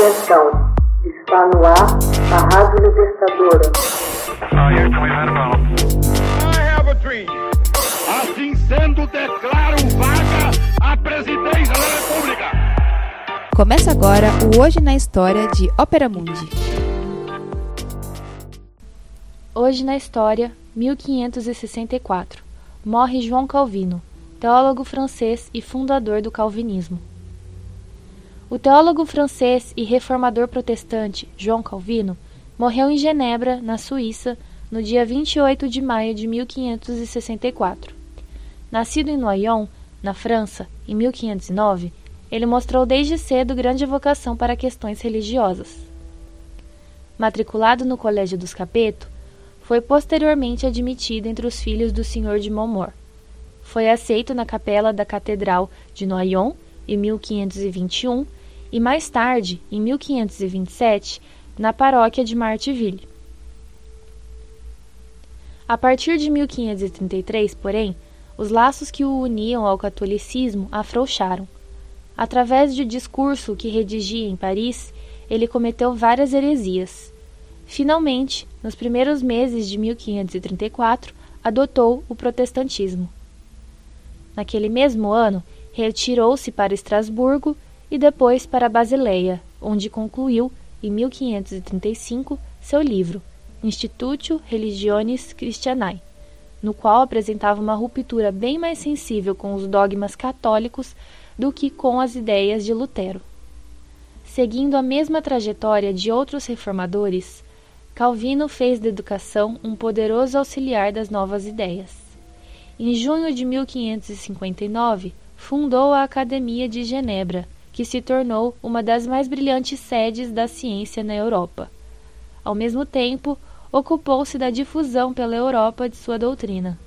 Atenção, está no ar a Rádio Libertadora. Assim sendo, declaro vaga a presidência da República. Começa agora o Hoje na História de Ópera Mundi. Hoje na História, 1564. Morre João Calvino, teólogo francês e fundador do calvinismo. O teólogo francês e reformador protestante João Calvino morreu em Genebra, na Suíça, no dia 28 de maio de 1564. Nascido em Noyon, na França, em 1509, ele mostrou desde cedo grande vocação para questões religiosas. Matriculado no Colégio dos Capeto, foi posteriormente admitido entre os filhos do Senhor de Montmort. Foi aceito na capela da Catedral de Noyon em 1521 e mais tarde, em 1527, na paróquia de Martiville. A partir de 1533, porém, os laços que o uniam ao catolicismo afrouxaram. Através de discurso que redigia em Paris, ele cometeu várias heresias. Finalmente, nos primeiros meses de 1534, adotou o protestantismo. Naquele mesmo ano, retirou-se para Estrasburgo e depois para Basileia, onde concluiu, em 1535, seu livro Institutio Religionis Christianae, no qual apresentava uma ruptura bem mais sensível com os dogmas católicos do que com as ideias de Lutero. Seguindo a mesma trajetória de outros reformadores, Calvino fez da educação um poderoso auxiliar das novas ideias. Em junho de 1559, fundou a Academia de Genebra, que se tornou uma das mais brilhantes sedes da ciência na Europa. Ao mesmo tempo, ocupou-se da difusão pela Europa de sua doutrina.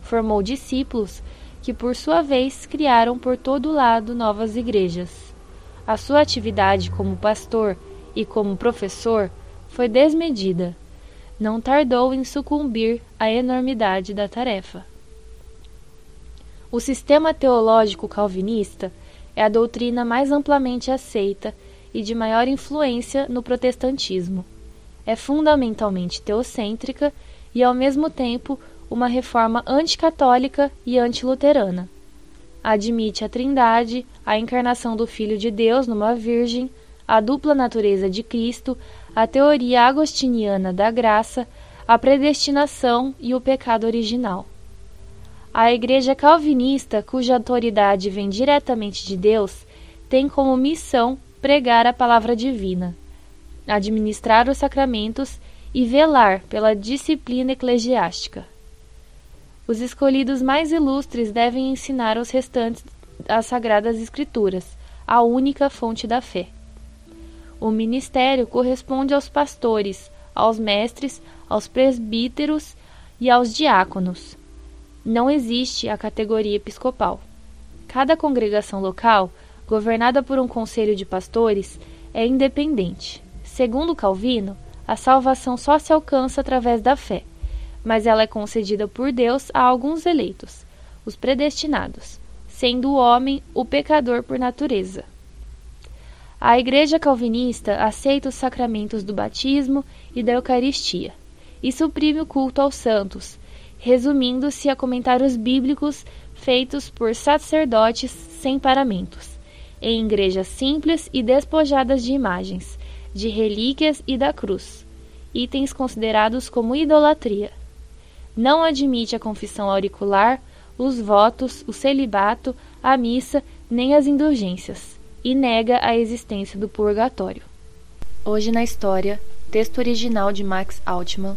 Formou discípulos que, por sua vez, criaram por todo lado novas igrejas. A sua atividade como pastor e como professor foi desmedida. Não tardou em sucumbir à enormidade da tarefa. O sistema teológico calvinista é a doutrina mais amplamente aceita e de maior influência no protestantismo. É fundamentalmente teocêntrica e, ao mesmo tempo, uma reforma anticatólica e antiluterana. Admite a Trindade, a encarnação do Filho de Deus numa Virgem, a dupla natureza de Cristo, a teoria agostiniana da graça, a predestinação e o pecado original. A Igreja Calvinista, cuja autoridade vem diretamente de Deus, tem como missão pregar a palavra divina, administrar os sacramentos e velar pela disciplina eclesiástica. Os escolhidos mais ilustres devem ensinar aos restantes as Sagradas Escrituras, a única fonte da fé. O ministério corresponde aos pastores, aos mestres, aos presbíteros e aos diáconos não existe a categoria episcopal. Cada congregação local, governada por um conselho de pastores, é independente. Segundo Calvino, a salvação só se alcança através da fé, mas ela é concedida por Deus a alguns eleitos, os predestinados, sendo o homem o pecador por natureza. A Igreja Calvinista aceita os sacramentos do batismo e da Eucaristia e suprime o culto aos santos, resumindo-se a comentários bíblicos feitos por sacerdotes sem paramentos, em igrejas simples e despojadas de imagens, de relíquias e da cruz, itens considerados como idolatria. Não admite a confissão auricular, os votos, o celibato, a missa, nem as indulgências, e nega a existência do purgatório. Hoje na história, texto original de Max Altman,